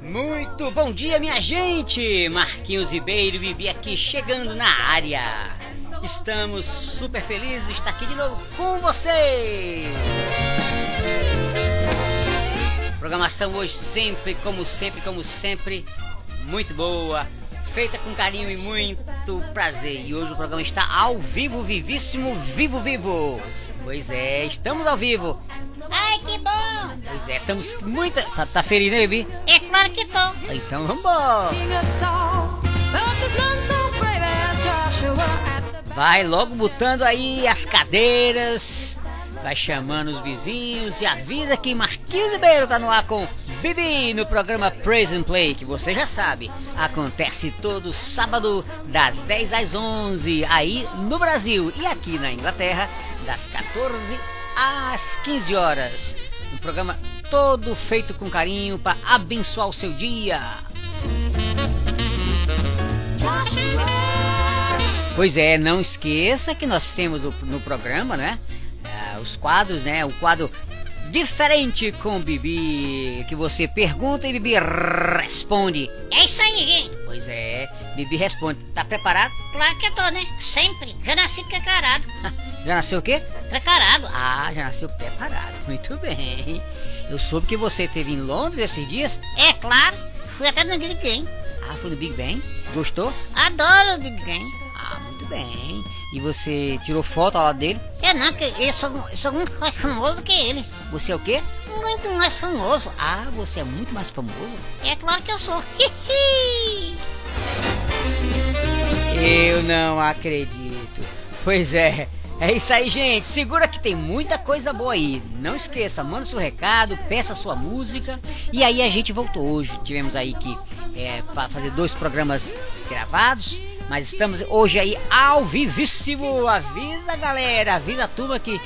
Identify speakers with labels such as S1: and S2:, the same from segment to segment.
S1: Muito bom dia, minha gente! Marquinhos Ribeiro e Bibi aqui chegando na área. Estamos super felizes de estar aqui de novo com vocês. Programação hoje sempre, como sempre, como sempre, muito boa, feita com carinho e muito prazer. E hoje o programa está ao vivo, vivíssimo, vivo, vivo. Pois é, estamos ao vivo.
S2: Ai, que bom!
S1: Pois é, estamos muito. Tá, tá feliz, né, Bibi?
S2: É claro que tô.
S1: Então vambora! Vai logo botando aí as cadeiras, vai chamando os vizinhos e avisa que Marquinhos Ribeiro tá no ar com Bibi no programa Praise and Play, que você já sabe, acontece todo sábado das 10 às 11 aí no Brasil e aqui na Inglaterra das 14 às 15 horas. Um programa todo feito com carinho para abençoar o seu dia. Pois é, não esqueça que nós temos no, programa, né? ah, os quadros, né? O quadro diferente com Bibi, que você pergunta e Bibi responde.
S2: É isso aí, gente.
S1: Pois é, Bibi responde. Tá preparado?
S2: Claro que eu tô, né? Sempre. Já nasci preparado.
S1: Já nasceu o quê?
S2: Preparado.
S1: Ah, já nasceu preparado. Muito bem. Eu soube que você esteve em Londres esses dias.
S2: É claro. Fui até no Big Game.
S1: Ah, foi no Big Ben. Gostou?
S2: Adoro o Big Game.
S1: Ah, muito bem. E você tirou foto lado dele?
S2: É não, que eu sou, sou muito mais famoso que ele.
S1: Você é o quê?
S2: Muito mais famoso.
S1: Ah, você é muito mais famoso.
S2: É claro que eu sou.
S1: Eu não acredito. Pois é. É isso aí, gente. Segura que tem muita coisa boa aí. Não esqueça, manda seu recado, peça sua música. E aí a gente voltou hoje. Tivemos aí que é, fa- fazer dois programas gravados. Mas estamos hoje aí ao vivíssimo. Avisa, galera. Avisa a turma que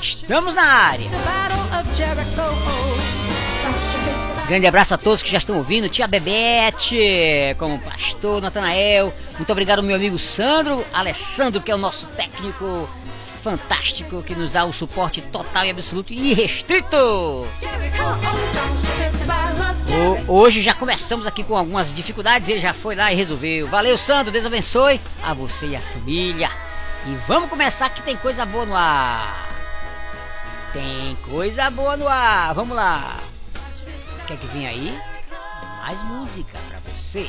S1: estamos na área. Grande abraço a todos que já estão ouvindo. Tia Bebete, como pastor Natanael. Muito obrigado, meu amigo Sandro. Alessandro, que é o nosso técnico fantástico, que nos dá o suporte total e absoluto e irrestrito. Hoje já começamos aqui com algumas dificuldades. Ele já foi lá e resolveu. Valeu, Sandro. Deus abençoe a você e a família. E vamos começar que tem coisa boa no ar. Tem coisa boa no ar. Vamos lá. Quer que venha aí? Mais música pra você.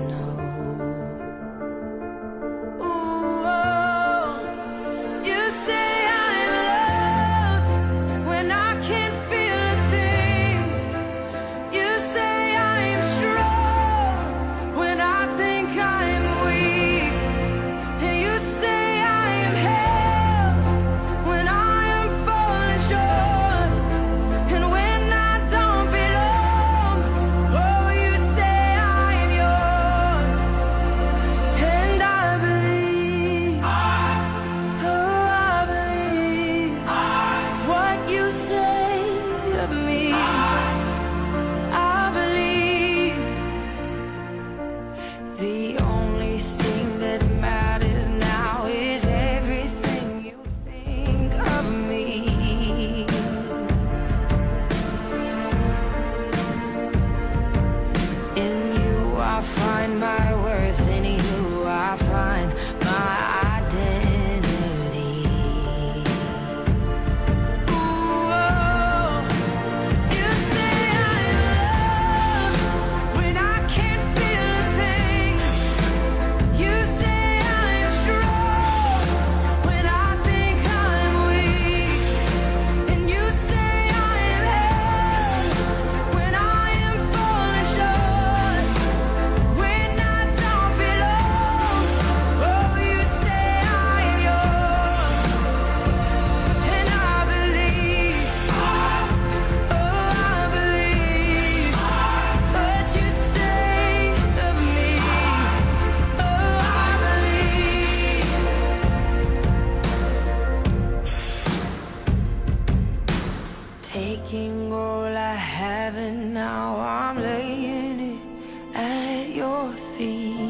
S3: feet.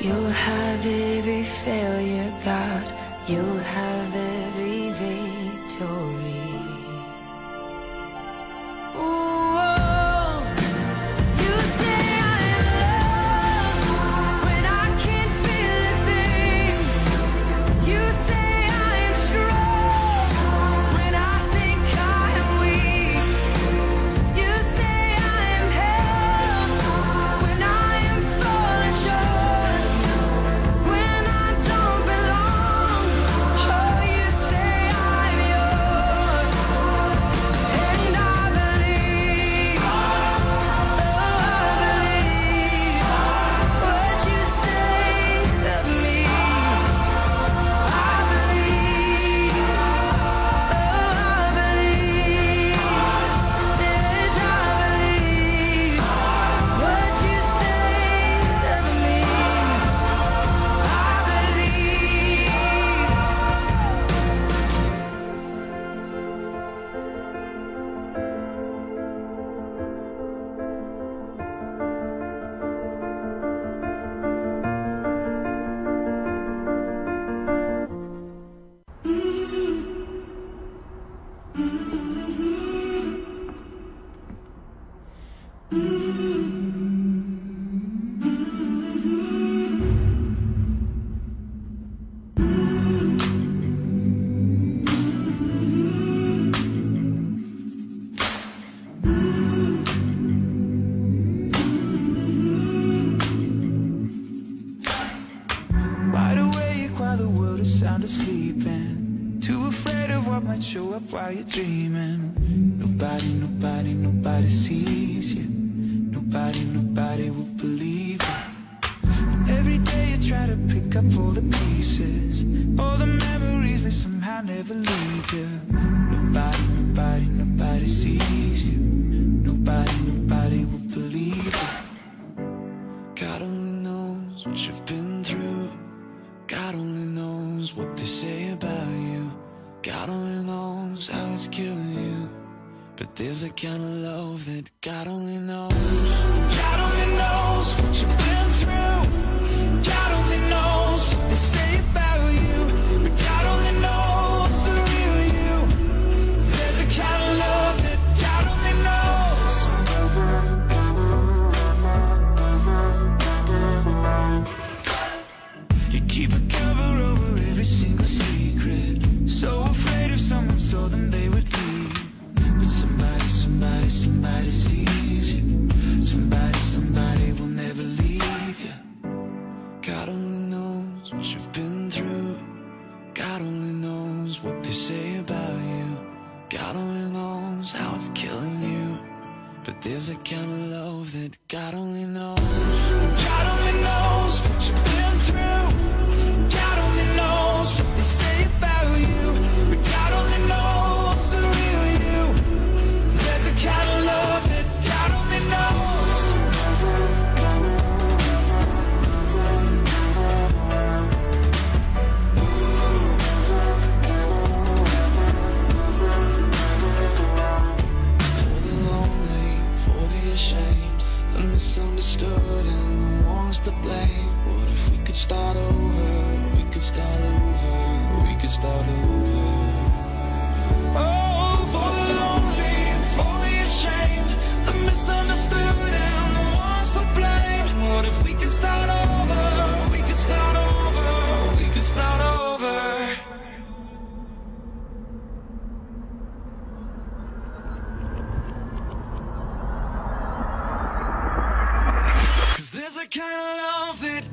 S3: You'll have every failure, God. You'll have every
S4: up all the pieces. All the memories, they somehow never leave you Nobody, nobody, nobody.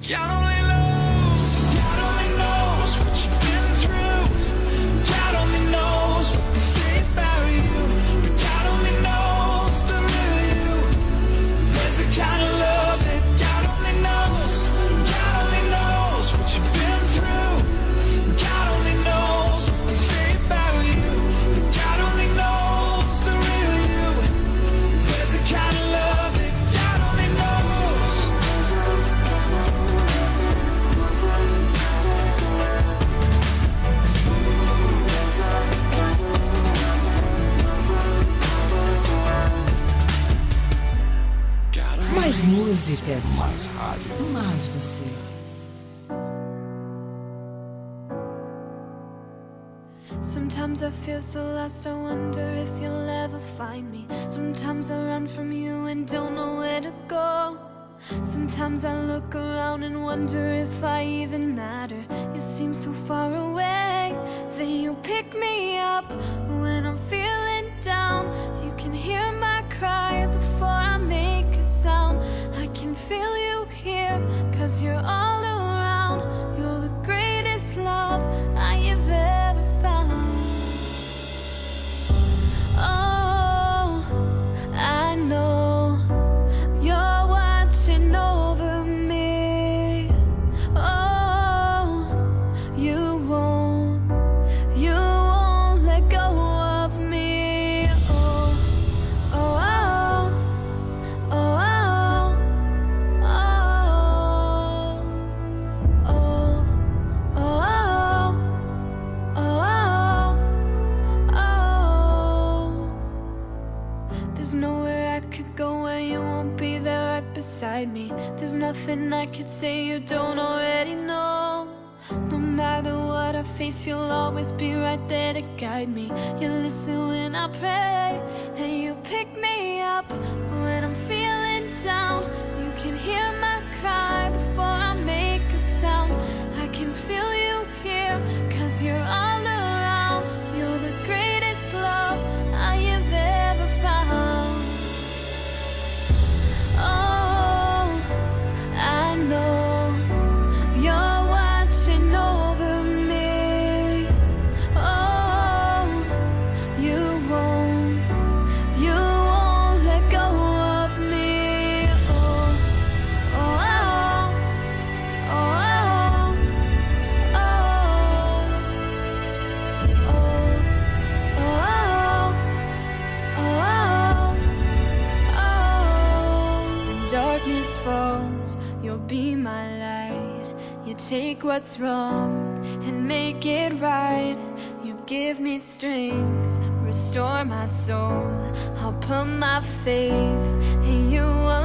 S4: Ya
S5: no
S6: Mais rádio.
S5: Mais você.
S7: Sometimes I feel so lost, I wonder if you'll ever find me. Sometimes I run from you and don't know where to go. Sometimes I look around and wonder if I even matter. You seem so far away, then you pick me up when I'm feeling down. Feel you here, cause you're all I could go where you won't be there right beside me. There's nothing I could say you don't already know. No matter what I face, you'll always be right there to guide me. You listen when I pray, and you pick me up when I'm feeling down. You can hear my cry before I make a sound. I can feel what's wrong and make it right. You give me strength, restore my soul. I'll put my faith in you alone.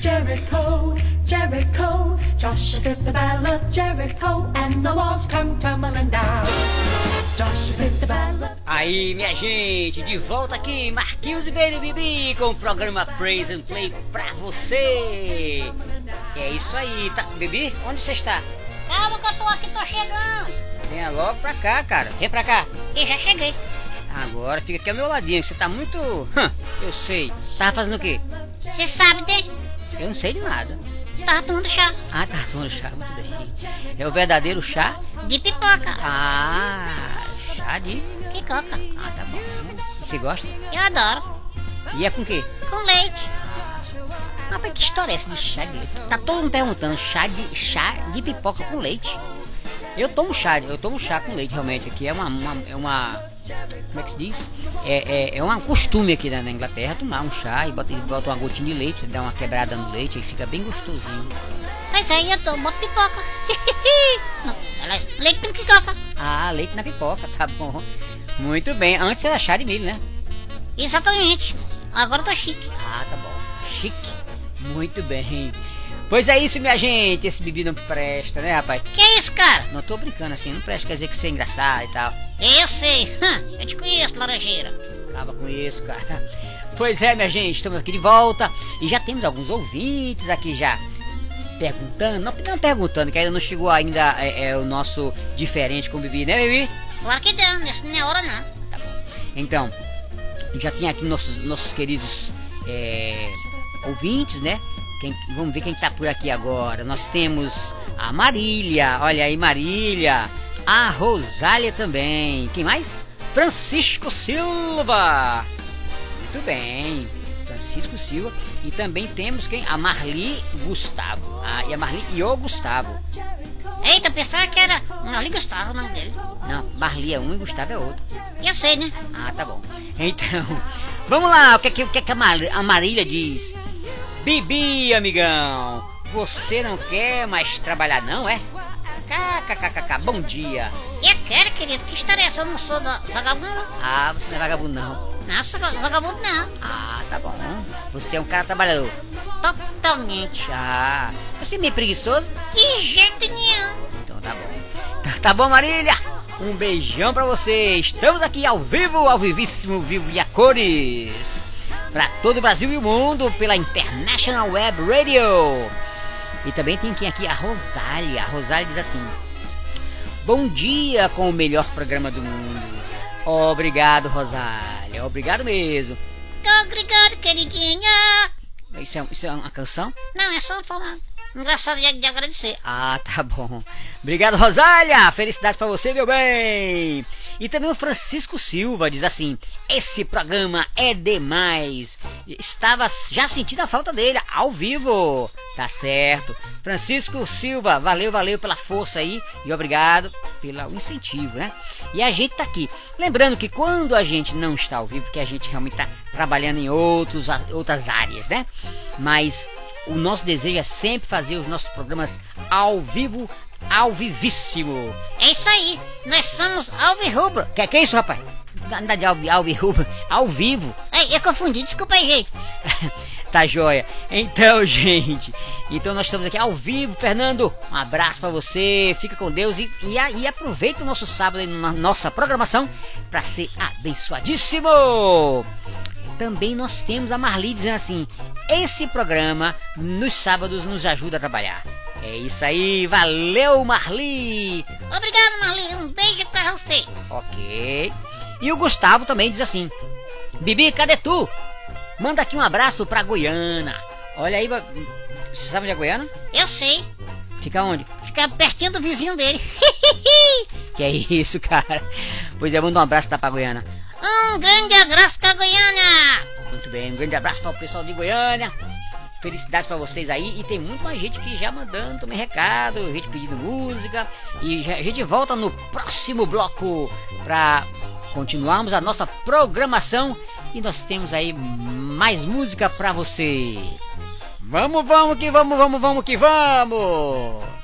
S8: Jericho, Jericho. Joshua fit the battle of Jericho, and the walls come tumbling down. Joshua fit the battle of
S1: Aí, minha gente, de volta aqui, Marquinhos e Baby Bibi com o programa Praise and Play pra você. É isso aí, tá? Bibi, onde você está?
S2: Calma que eu tô aqui, tô chegando.
S1: Venha logo pra cá, cara. Vem pra cá.
S2: E já cheguei.
S1: Agora fica aqui ao meu ladinho, você tá muito. Hã, eu sei. Tava fazendo o quê?
S2: Você sabe, né?
S1: Eu não sei de nada.
S2: Tava tomando chá
S1: Ah, tá tomando chá, muito bem. É o verdadeiro chá?
S2: de pipoca.
S1: Ah, chá de.
S2: Que coca.
S1: Ah, tá bom. Você gosta?
S2: Eu adoro.
S1: E é com o quê?
S2: Com leite.
S1: Rapaz, que história é essa de chá de leite? Tá todo mundo perguntando, chá de, chá de pipoca com leite? Eu tomo chá, eu tomo chá com leite realmente aqui, é uma, uma- é uma, como é que se diz? É, é, é um costume aqui na, na Inglaterra tomar um chá e bota, bota uma gotinha de leite, dá uma quebrada no leite e fica bem gostosinho.
S2: Mas aí eu uma pipoca. Não, ela- leite com pipoca.
S1: Ah, leite na pipoca, tá bom. Muito bem, antes era chá de milho, né?
S2: Exatamente. Agora eu tô chique.
S1: Ah, tá bom. Chique. Muito bem. Pois é isso, minha gente. Esse bebê não presta, né, rapaz?
S2: Que isso, cara?
S1: Não tô brincando assim, não presta, quer dizer que você é engraçado e tal.
S2: Eu sei. Eu te conheço, laranjeira.
S1: Acaba com isso, cara. Pois é, minha gente, estamos aqui de volta e já temos alguns ouvintes aqui já perguntando, não, não perguntando, que ainda não chegou ainda é, é, o nosso diferente com o Bibi, né, Bibi?
S2: Claro que não, nessa não é hora não.
S1: Tá bom. Então, já tem aqui nossos, nossos queridos é, ouvintes, né? Quem- vamos ver quem tá por aqui agora. Nós temos a Marília, olha aí, Marília. A Rosália também. Quem mais? Francisco Silva. Muito bem. Francisco Silva. E também temos quem? A Marli Gustavo. Ah, e a Marli e o Gustavo.
S2: Eita, pensava que era Marli Gustavo o nome dele.
S1: Não, Marli é um e Gustavo é outro.
S2: Eu sei, né?
S1: Ah, tá bom. Então, vamos lá, o que é que, o que, é que a, Mar a Marília diz? Bibi, amigão, você não quer mais trabalhar não, é? Bom dia.
S2: Eu quero, querido. Que história é essa? Eu não sou vagabundo.
S1: Ah, você não é vagabundo não.
S2: Não, sou vagabundo não.
S1: Ah, tá bom. Você é um cara trabalhador.
S2: Totalmente.
S1: Ah, você é meio preguiçoso?
S2: De jeito nenhum.
S1: Então tá bom. Tá, tá bom, Marília? Um beijão pra você. Estamos aqui ao vivo, ao vivíssimo, vivo e a cores. Pra todo o Brasil e o mundo, pela International Web Radio. E também tem quem aqui? A Rosália. A Rosália diz assim: Bom dia com o melhor programa do mundo. Obrigado, Rosália. Obrigado mesmo.
S2: Obrigado, queridinha.
S1: Isso é, isso é uma canção?
S2: Não, é só uma forma engraçada de, de agradecer.
S1: Ah, tá bom. Obrigado, Rosália. Felicidade pra você, meu bem. E também o Francisco Silva diz assim: Esse programa é demais. Estava já sentindo a falta dele ao vivo. Tá certo. Francisco Silva, valeu, valeu pela força aí e obrigado pelo incentivo, né? E a gente tá aqui. Lembrando que quando a gente não está ao vivo, que a gente realmente tá trabalhando em outros, outras áreas, né? Mas o nosso desejo é sempre fazer os nossos programas ao vivo, ao vivíssimo.
S2: É isso aí. Nós somos Alvirrubro.
S1: Que que é isso, rapaz? Nada de alvi, alvirrubro, ao vivo.
S2: Ei, eu confundi. Desculpa aí, gente.
S1: tá joia. Então, gente, então nós estamos aqui ao vivo, Fernando. Um abraço pra você, fica com Deus e, e, e aproveita o nosso sábado na nossa programação pra ser abençoadíssimo. Também nós temos a Marli dizendo assim:
S9: esse programa nos sábados nos ajuda a trabalhar. É isso aí, valeu Marli!
S2: Obrigado, Marli. Um beijo pra você.
S9: Ok. E o Gustavo também diz assim: Bibi, cadê tu? Manda aqui um abraço pra Goiânia. Olha aí, você sabe onde é Goiânia?
S2: Eu sei.
S9: Fica onde?
S2: Fica pertinho do vizinho dele.
S9: Que é isso, cara? Pois é, manda um abraço da pra Goiânia.
S2: um grande abraço pra Goiânia.
S9: Muito bem, um grande abraço para o pessoal de Goiânia. Felicidades para vocês aí. E tem muito mais gente que já mandando também recado, gente pedindo música. E a gente volta no próximo bloco para continuarmos a nossa programação. E nós temos aí mais música para você. Vamos, vamos que vamos, vamos, vamos que vamos!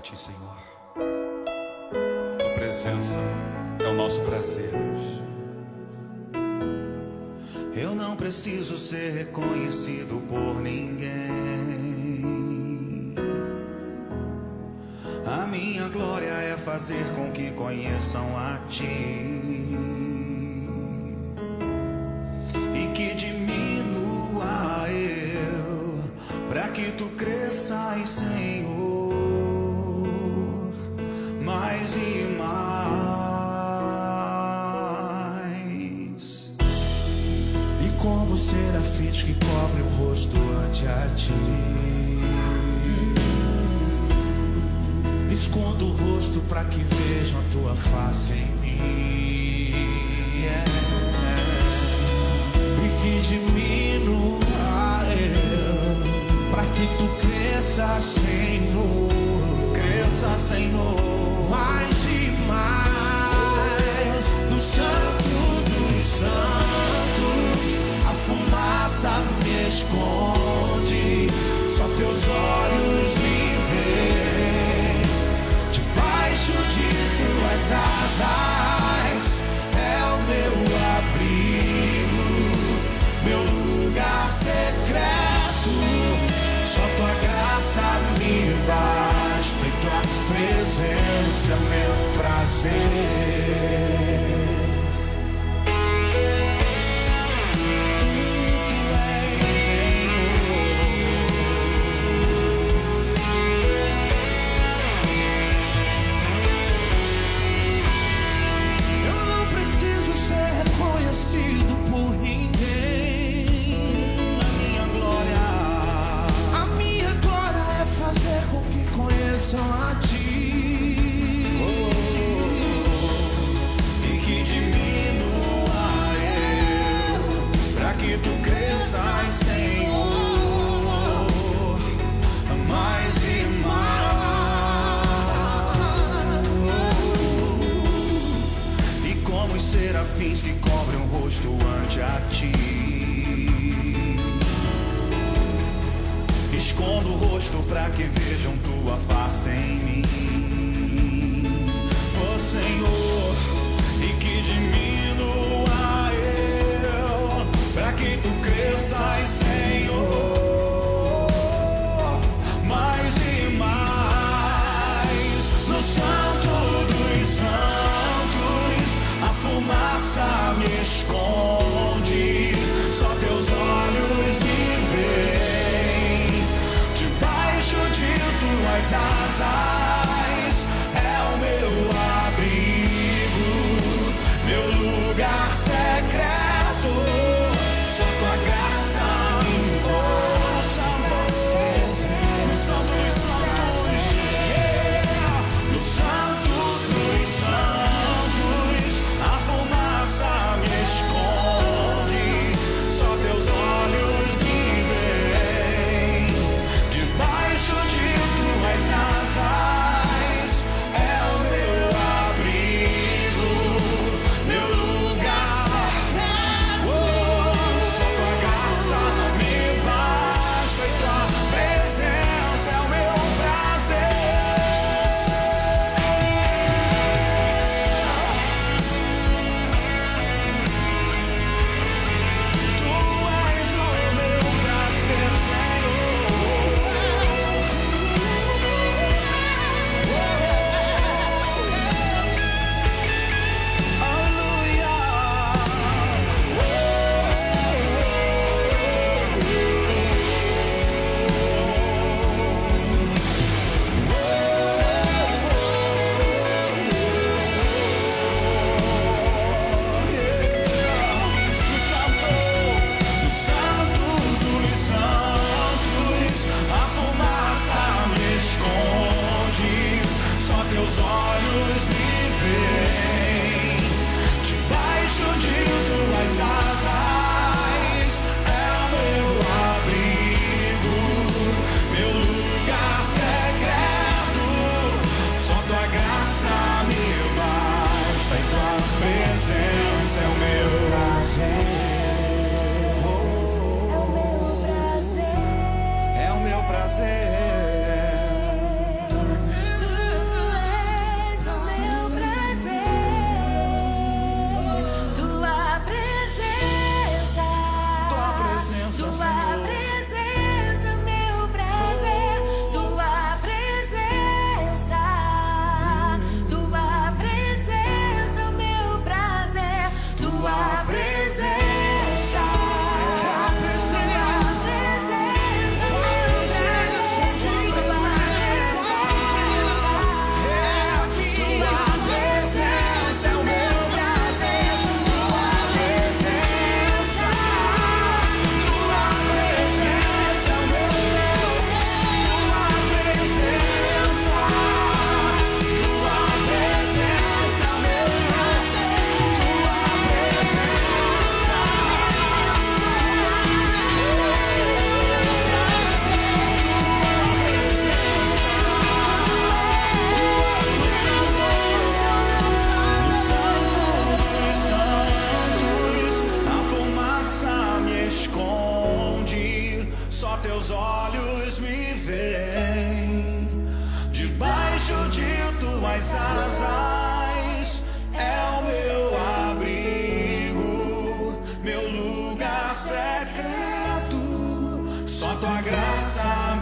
S4: Ti, Senhor. Tua presença é o nosso prazer, Deus. Eu não preciso ser reconhecido por ninguém. A minha glória é fazer com que conheçam a ti. E que diminua eu, para que tu cresças, para que vejam a tua face em mim. Yeah. E que diminua eu, para que tu cresça, Senhor. Cresça, Senhor. serafins que cobrem o rosto ante a ti. Escondo o rosto para que vejam tua face em mim, oh Senhor.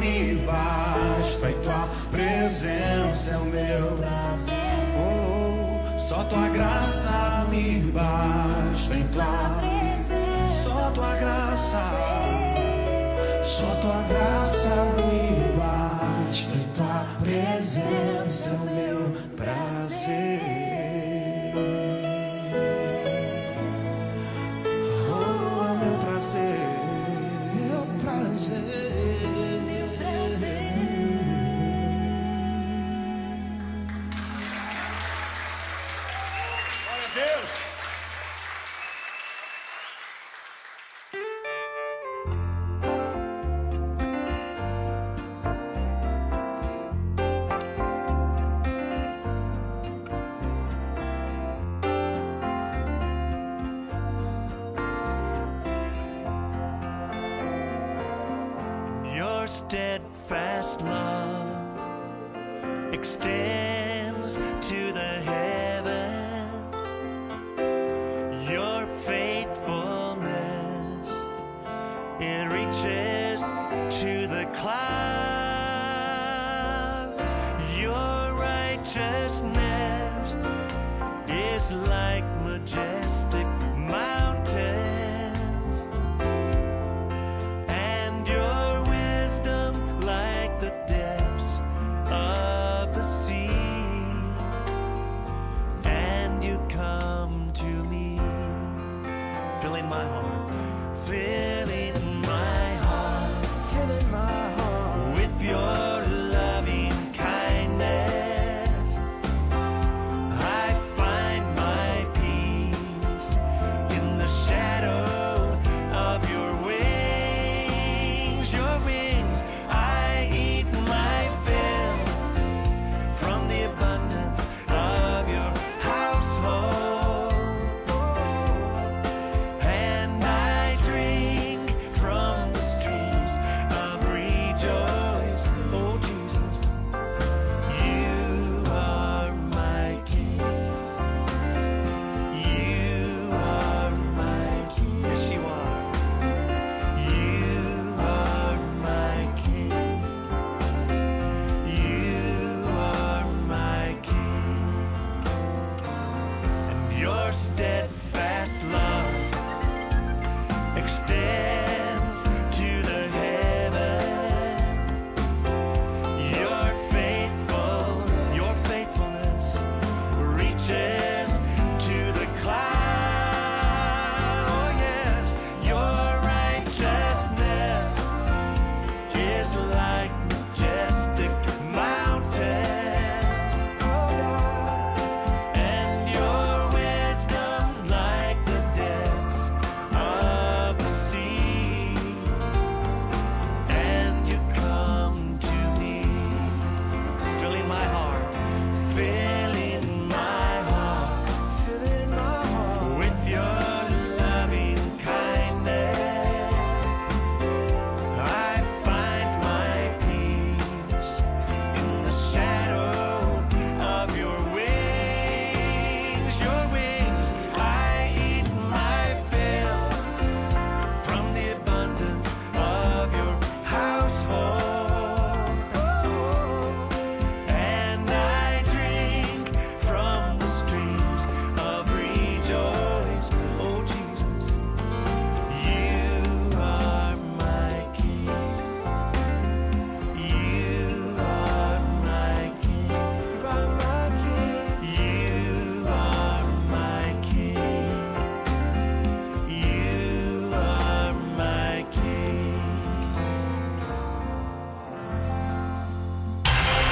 S4: me basta e tua presença é o meu prazer. Oh, só tua graça me basta
S7: em tua presença.
S10: Só tua graça. Só tua graça.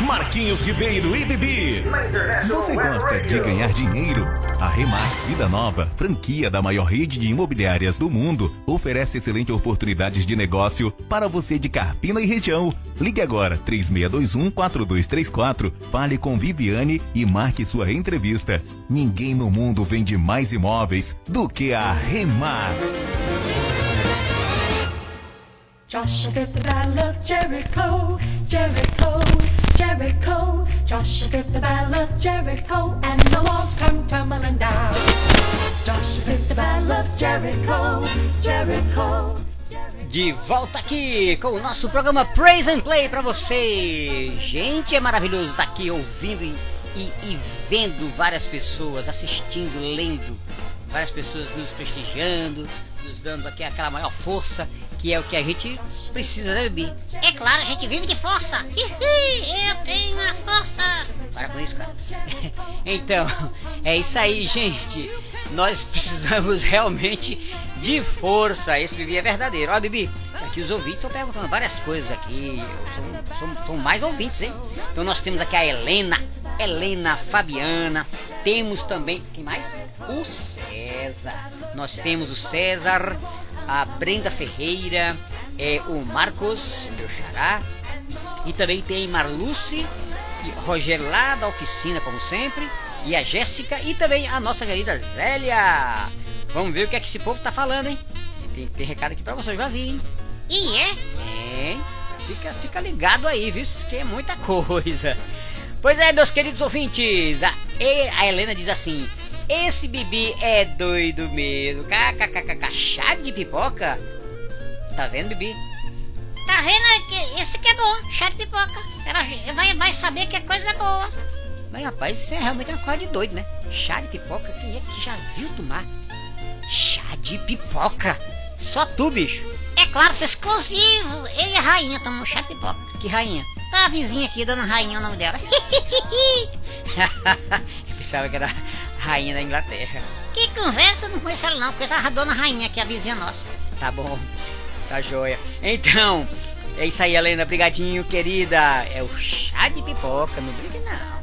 S11: Marquinhos Ribeiro e Bibi.
S12: Você gosta de ganhar dinheiro? A Remax Vida Nova, franquia da maior rede de imobiliárias do mundo, oferece excelentes oportunidades de negócio para você de Carpina e região. Ligue agora 3621-4234, fale com Viviane e marque sua entrevista. Ninguém no mundo vende mais imóveis do que a Remax.
S8: Joshua the battle of Jericho, Jericho, Jericho. Joshua fit the battle of Jericho, and the walls come tumbling down. Joshua fit the battle of Jericho, Jericho.
S1: De volta aqui com o nosso programa Praise and Play pra você. Gente, é maravilhoso estar aqui ouvindo e e, e vendo várias pessoas assistindo, lendo, várias pessoas nos prestigiando, nos dando aqui aquela maior força que é o que a gente precisa, né, Bibi?
S2: É claro, a gente vive de força. Eu tenho a força.
S1: Para com isso, cara. então, é isso aí, gente. Nós precisamos realmente de força. Esse Bibi é verdadeiro. Ó, Bibi, aqui os ouvintes estão perguntando várias coisas aqui. São, são, são mais ouvintes, hein? Então nós temos aqui a Helena, Helena Fabiana. Temos também, quem mais? O César. Nós temos o César, a Brenda Ferreira, é, o Marcos, meu xará. E também tem Marluce, e Roger lá da oficina, como sempre. E a Jéssica e também a nossa querida Zélia. Vamos ver o que é que esse povo tá falando, hein? Tem, tem recado aqui pra você, eu já vi, hein?
S2: E é?
S1: É, fica, fica ligado aí, viu? Que é muita coisa. Pois é, meus queridos ouvintes, a, a Helena diz assim: Esse Bibi é doido mesmo. KKKK, chá de pipoca? Tá vendo, Bibi?
S2: Tá vendo? que Esse que é bom, chá de pipoca. Ela vai, vai saber que a coisa é boa.
S1: Mas rapaz, isso é realmente uma coisa de doido, né? Chá de pipoca, quem é que já viu tomar? Chá de pipoca? Só tu, bicho.
S2: É claro, isso é exclusivo. Ele e a rainha tomam chá de pipoca.
S1: Que rainha?
S2: Tá a vizinha aqui, dona Rainha, é o nome dela.
S1: Eu pensava que era rainha da Inglaterra.
S2: que conversa, não conheço ela não. Conheço a dona Rainha, que é a vizinha nossa.
S1: Tá bom, tá joia. Então, é isso aí, Helena. Brigadinho, querida. É o chá de pipoca, não briga não.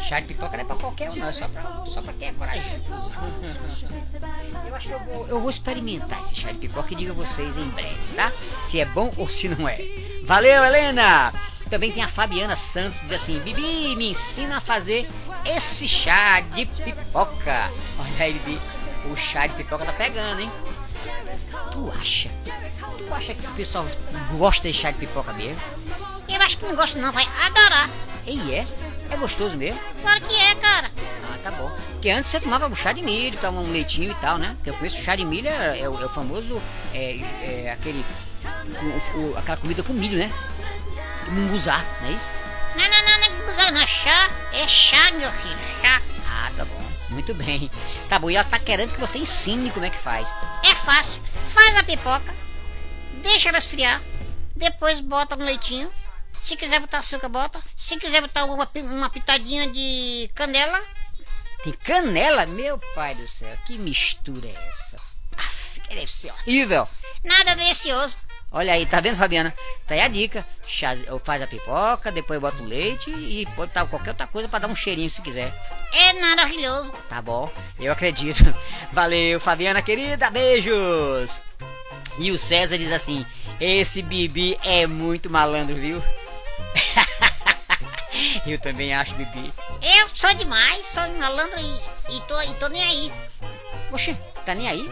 S1: Chá de pipoca não é pra qualquer um, não. É só pra, só pra quem é corajoso. Eu acho que eu vou, eu vou experimentar esse chá de pipoca e digo a vocês em breve, tá? Se é bom ou se não é. Valeu, Helena! Também tem a Fabiana Santos, diz assim: Bibi, me ensina a fazer esse chá de pipoca. Olha aí, Bibi, o chá de pipoca tá pegando, hein? Tu acha? Tu acha que o pessoal gosta de chá de pipoca mesmo?
S2: Eu acho que não gosta não, vai adorar.
S1: E é? É gostoso mesmo?
S2: Claro que é, cara.
S1: Ah, tá bom. Porque antes você tomava um chá de milho, tomava um leitinho e tal, né? Porque eu conheço chá de milho, é, é o, é o famoso, é, é aquele, o- o- aquela comida com milho, né? Munguzá, não é isso?
S2: Não, não, não, não é buzão, não. Chá é chá, meu filho. Chá.
S1: Ah, tá bom. Muito bem. Tá bom, e ela tá querendo que você ensine como é que faz.
S2: É fácil. Faz a pipoca, deixa ela esfriar, depois bota um leitinho. Se quiser botar açúcar, bota. Se quiser botar uma, uma pitadinha de canela,
S1: Tem canela? Meu pai do céu, que mistura é essa? Aff, que deve ser horrível.
S2: nada delicioso.
S1: Olha aí, tá vendo, Fabiana? Tá aí a dica. Faz a pipoca, depois bota o leite e pode botar qualquer outra coisa pra dar um cheirinho se quiser.
S2: É maravilhoso.
S1: Tá bom, eu acredito. Valeu, Fabiana querida, beijos! E o César diz assim: Esse Bibi é muito malandro, viu? eu também acho, Bibi.
S2: Eu sou demais, sou malandro e, e, tô, e tô nem aí.
S1: Oxe, tá nem aí?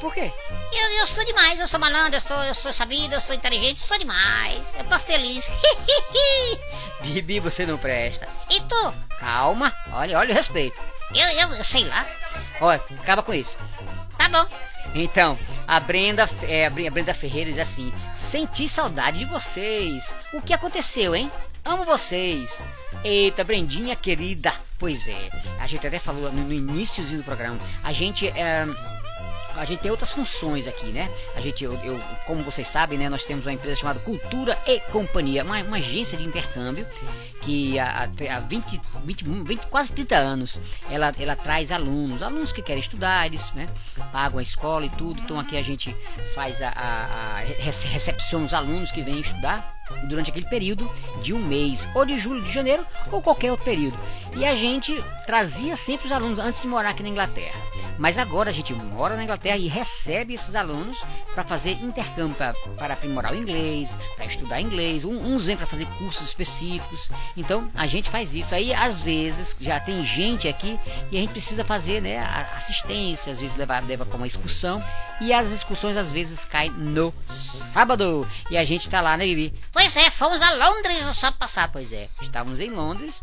S1: Por quê?
S2: Eu, eu sou demais, eu sou malandro, eu sou, eu sou sabido, eu sou inteligente, sou demais. Eu tô feliz.
S1: Bibi, você não presta.
S2: e tu?
S1: Calma, olha, olha o respeito.
S2: Eu, eu, eu sei lá.
S1: Olha, acaba com isso.
S2: Tá bom.
S1: Então, a Brenda, é, a Bre- a Brenda Ferreira diz assim: Senti saudade de vocês. O que aconteceu, hein? Amo vocês. Eita, Brendinha querida. Pois é, a gente até falou no, no iníciozinho do programa. A gente. é, a gente tem outras funções aqui, né? A gente, eu, eu- como vocês sabem, né? Nós temos uma empresa chamada Cultura e Companhia, uma, uma agência de intercâmbio que há, há 20, 20, 20, quase 30 anos ela, ela traz alunos, alunos que querem estudar, eles né, pagam a escola e tudo. Então aqui a gente faz a, a, a rece- recepciona os alunos que vêm estudar durante aquele período de um mês, ou de julho, de janeiro, ou qualquer outro período. E a gente trazia sempre os alunos antes de morar aqui na Inglaterra. Mas agora a gente mora na Inglaterra e recebe esses alunos para fazer intercâmbio, para aprimorar o inglês, para estudar inglês. Um- Uns vêm para fazer cursos específicos. Então a gente faz isso. Aí às vezes já tem gente aqui e a gente precisa fazer né, assistência, às vezes levar leva para uma excursão. E as excursões às vezes caem no sábado. E a gente tá lá, né, Bibi?
S2: Pois é, fomos a Londres no sábado passado.
S1: Pois é, estávamos em Londres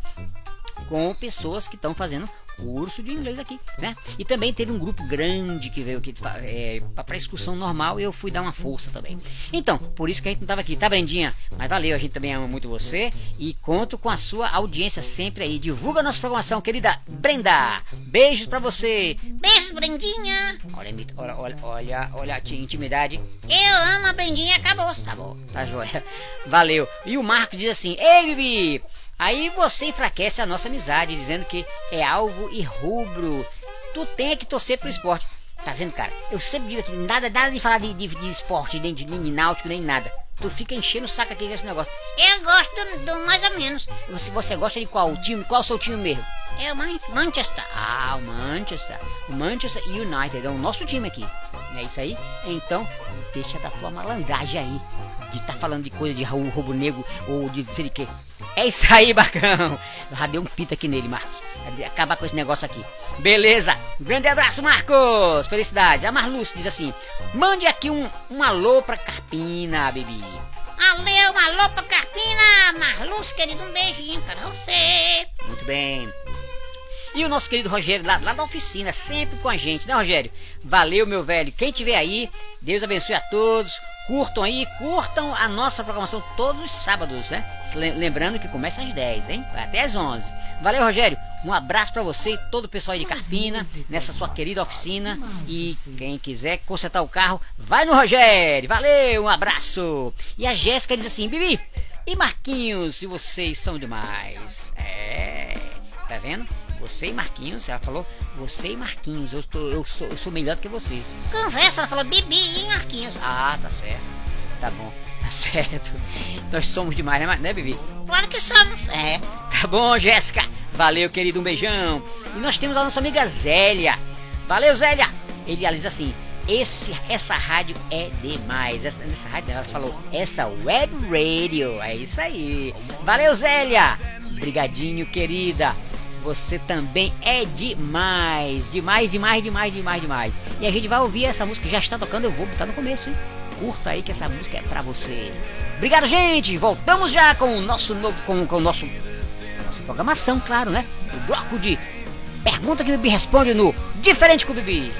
S1: com pessoas que estão fazendo curso de inglês aqui, né? E também teve um grupo grande que veio aqui é, para excursão normal e eu fui dar uma força também. Então, por isso que a gente não tava aqui, tá, Brendinha? Mas valeu, a gente também ama muito você e conto com a sua audiência sempre aí. Divulga a nossa programação, querida Brenda. Beijos para você.
S2: Beijos, Brendinha.
S1: Olha, olha, olha, olha, olha a intimidade.
S2: Eu amo a Brendinha, acabou. Tá bom.
S1: Tá joia. Valeu. E o Marco diz assim: Ei, Bibi, Aí você enfraquece a nossa amizade, dizendo que é alvo e rubro. Tu tem que torcer pro esporte. Tá vendo, cara? Eu sempre digo aqui, nada, nada de falar de, de, de esporte, nem de, de náutico, nem nada. Tu fica enchendo o saco aqui com esse negócio.
S2: Eu gosto do, do mais ou menos.
S1: Se você gosta de qual time? Qual o seu time mesmo?
S2: É o Man Manchester.
S1: Ah, o Manchester. O Manchester United é o nosso time aqui. É isso aí? Então, deixa da tua malandragem aí. De estar tá falando de coisa de Raul Roubo Negro ou de sei de quê. É isso aí, bacão. Eu já dei um pita aqui nele, Marcos. Acabar com esse negócio aqui. Beleza. Um grande abraço, Marcos. Felicidades. A Marluce diz assim: mande aqui um, um alô pra Carpina, bebê.
S2: Alô, um alô pra Carpina. Marluce, querido, um beijinho pra você.
S1: Muito bem. E o nosso querido Rogério, lá, lá da oficina, sempre com a gente, né, Rogério? Valeu, meu velho. Quem tiver aí, Deus abençoe a todos. Curtam aí, curtam a nossa programação todos os sábados, né? Lembrando que começa às 10, hein? Vai até às 11. Valeu, Rogério. Um abraço para você e todo o pessoal aí de Carpina, nessa sua querida oficina. E quem quiser consertar o carro, vai no Rogério. Valeu, um abraço. E a Jéssica diz assim: Bibi, e Marquinhos, se vocês são demais. É, tá vendo? Você e Marquinhos, ela falou, você e Marquinhos, eu, tô, eu, sou, eu sou melhor do que você.
S2: Conversa, ela falou Bibi e Marquinhos.
S1: Ah, tá certo. Tá bom, tá certo. Nós somos demais, né, né Bibi?
S2: Claro que somos.
S1: É. Tá bom, Jéssica. Valeu, querido, um beijão. E nós temos a nossa amiga Zélia. Valeu, Zélia. Ele diz assim, esse, essa rádio é demais. Essa, essa rádio, ela falou, essa web radio. É isso aí. Valeu, Zélia. Obrigadinho, querida. Você também é demais, demais, demais, demais, demais, demais. E a gente vai ouvir essa música, já está tocando, eu vou botar no começo, hein? Curta aí que essa música é pra você. Obrigado, gente! Voltamos já com o nosso novo, com, com o nosso nossa programação, claro, né? O bloco de pergunta que o Bibi responde no Diferente com o Bibi.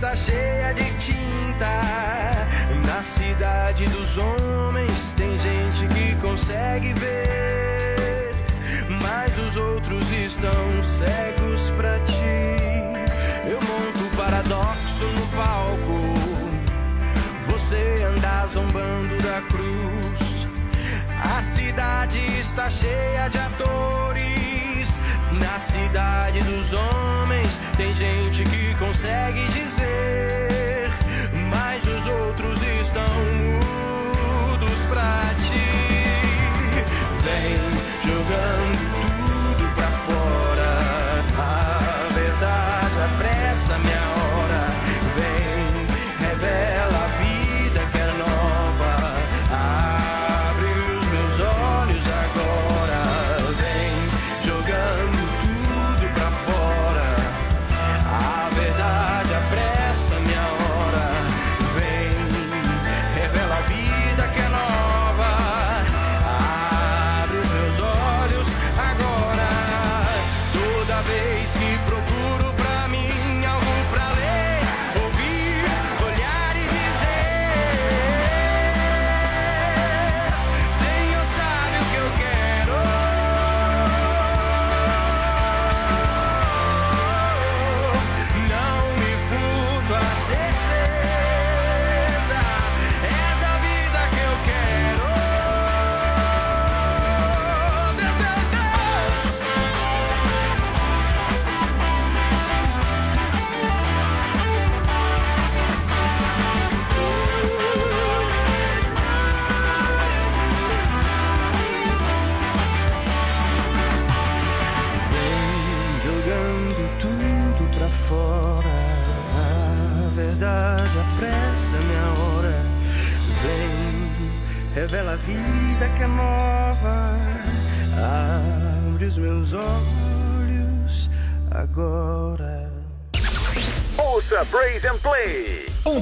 S13: está cheia de tinta. Na cidade dos homens tem gente que consegue ver, mas os outros estão cegos pra ti. Eu monto paradoxo no palco, você anda zombando da cruz. A cidade está cheia de atores na cidade dos homens tem gente que consegue dizer, mas os outros estão mudos pra ti. Vem jogando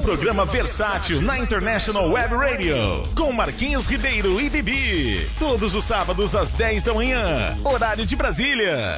S11: programa versátil na International Web Radio, com Marquinhos Ribeiro e Bibi. Todos os sábados às 10 da manhã, horário de Brasília.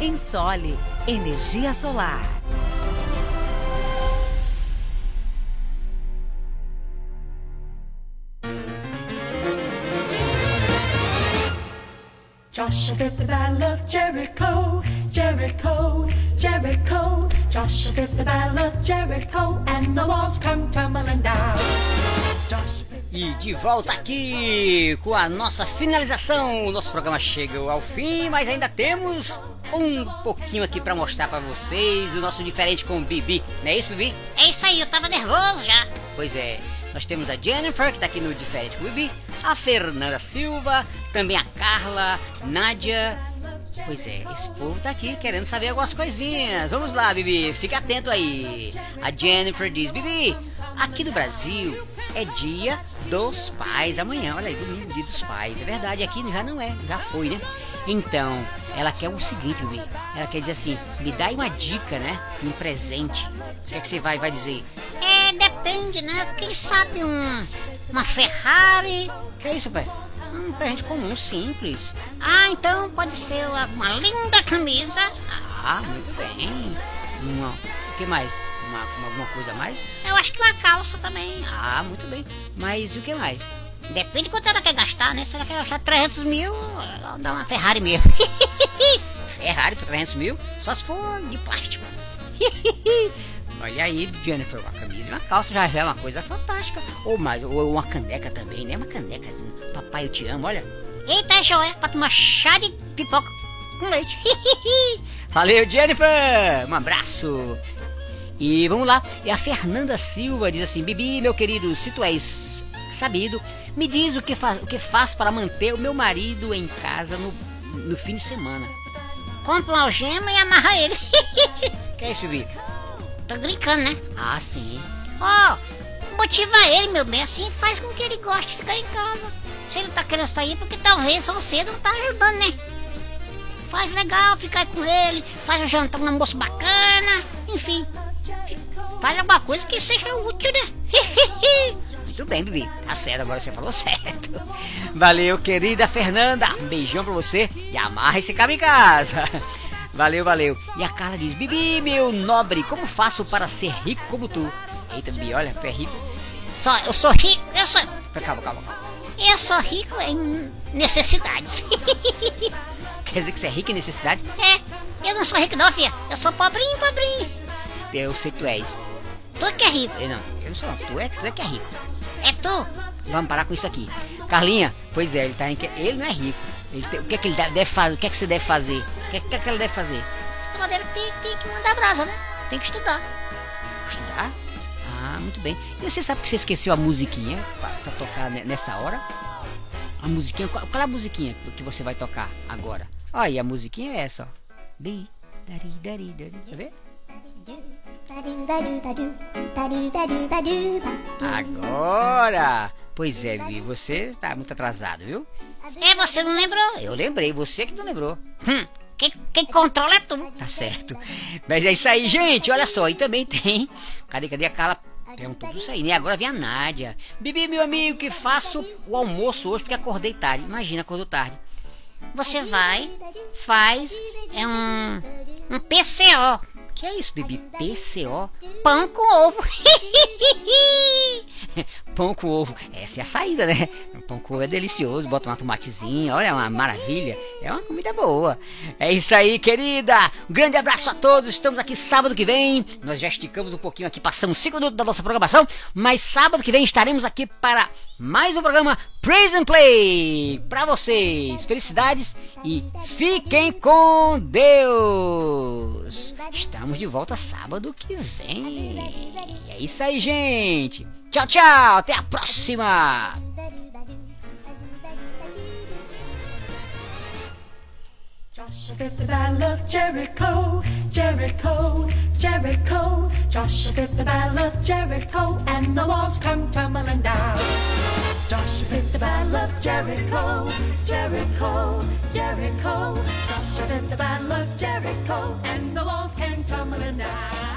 S14: Insole Energia Solar.
S8: Joshua fit the battle of Jericho, Jericho, Jericho. Joshua fit the battle of Jericho, and the walls come tumbling down.
S1: E de volta aqui com a nossa finalização. O nosso programa chega ao fim, mas ainda temos um pouquinho aqui para mostrar para vocês o nosso diferente com o Bibi. Não é isso, Bibi?
S2: É isso aí, eu tava nervoso já.
S1: Pois é. Nós temos a Jennifer, que tá aqui no Diferente com o Bibi, a Fernanda Silva, também a Carla, Nádia. Pois é, esse povo tá aqui querendo saber algumas coisinhas. Vamos lá, Bibi, fica atento aí. A Jennifer diz: Bibi, aqui no Brasil é dia dos pais. Amanhã, olha aí, domingo, dia dos pais. É verdade, aqui já não é, já foi, né? Então, ela quer o seguinte, Bibi. Ela quer dizer assim: me dá uma dica, né? Um presente. O que é que você vai, vai dizer?
S2: É, depende, né? Quem sabe um. Uma Ferrari.
S1: Que é isso, pai? Um presente comum, simples.
S2: Ah, então pode ser uma, uma linda camisa.
S1: Ah, muito bem. Uma, o que mais? Uma, uma- alguma coisa a mais?
S2: Eu acho que uma calça também.
S1: Ah, muito bem. Mas o que mais?
S2: Depende de quanto ela quer gastar, né? Se ela quer gastar 300 mil, ela dá uma Ferrari mesmo.
S1: Ferrari por 300 mil? Só se for de plástico. Olha aí, Jennifer, uma camisa e uma calça já é uma coisa fantástica. Ou mais, ou uma caneca também, né? Uma caneca assim. Papai, eu te amo, olha.
S2: Eita, joia, pra tomar chá de pipoca com leite.
S1: Valeu, Jennifer! Um abraço! E vamos lá, e a Fernanda Silva diz assim: Bibi, meu querido, se tu és sabido, me diz o que, fa o que faço para manter o meu marido em casa no, no fim de semana.
S2: Compra uma algema e amarra ele.
S1: Que é isso, Bibi?
S2: Tô brincando, né?
S1: Ah, sim.
S2: Ó, motiva ele, meu bem, assim faz com que ele goste de ficar em casa. Se ele tá querendo sair, porque talvez você não tá ajudando, né? Faz legal ficar com ele, faz um jantar, um almoço bacana, enfim. Faz alguma coisa que seja útil, né?
S1: Muito bem, Bibi. Tá certo, agora você falou certo. Valeu, querida Fernanda. Um beijão pra você e amarra esse cabo em casa. Valeu, valeu. E a Carla diz: Bibi, meu nobre, como faço para ser rico como tu? Eita, Bibi, olha, tu é rico.
S2: Só, eu sou rico, eu sou.
S1: Calma, calma, calma.
S2: Eu sou rico em necessidades.
S1: Quer dizer que você é rico em necessidade?
S2: É, eu não sou rico não, filha. Eu sou pobrinho, pobrinho.
S1: Eu sei que tu és.
S2: Tu que é rico.
S1: Eu não, eu não sou. Tu é, tu é que é rico.
S2: É tu.
S1: Vamos parar com isso aqui. Carlinha, pois é, ele tá em que ele não é rico. Tem- o que é que ele deve fazer? O que é que você deve fazer? O que é, que é que ele deve fazer?
S2: A madeira tem, tem que mandar brasa, né? Tem que estudar.
S1: Estudar? Ah, muito bem. E você sabe que você esqueceu a musiquinha pra, pra tocar ne- nessa hora? A musiquinha, qual, qual é a musiquinha que você vai tocar agora? Olha aí, a musiquinha é essa, ó. Di, dari? Agora! Pois é, Vi, você tá muito atrasado, viu?
S2: É, você não lembrou?
S1: Eu lembrei, você que não lembrou.
S2: Hum, quem, quem controla é tu.
S1: Tá certo. Mas é isso aí, gente. Olha só, e também tem. Cadê, cadê a Carla? Perguntou tudo isso aí, né? Agora vem a Nádia. Bibi, meu amigo, que faço o almoço hoje porque acordei tarde. Imagina, acordou tarde.
S2: Você vai, faz, é um, um PCO.
S1: Que é isso, Bibi? PCO?
S2: Pão com ovo.
S1: Pão com ovo. Essa é a saída, né? Pão com ovo é delicioso. Bota uma tomatezinha. Olha, é uma maravilha. É uma comida boa. É isso aí, querida. Um grande abraço a todos. Estamos aqui sábado que vem. Nós já esticamos um pouquinho aqui. Passamos 5 minutos da nossa programação. Mas sábado que vem estaremos aqui para mais um programa Praise and Play. Para vocês. Felicidades e fiquem com Deus. Estamos de volta sábado que vem. É isso aí, gente. Tchau, tchau. Até a próxima.
S8: Joshua at the Battle of Jericho, Jericho, Jericho. Joshua at the Battle of Jericho, and the walls come tumbling down. Joshua at the Battle of Jericho, Jericho, Jericho. Joshua at the Battle of Jericho, and the walls came tumbling down.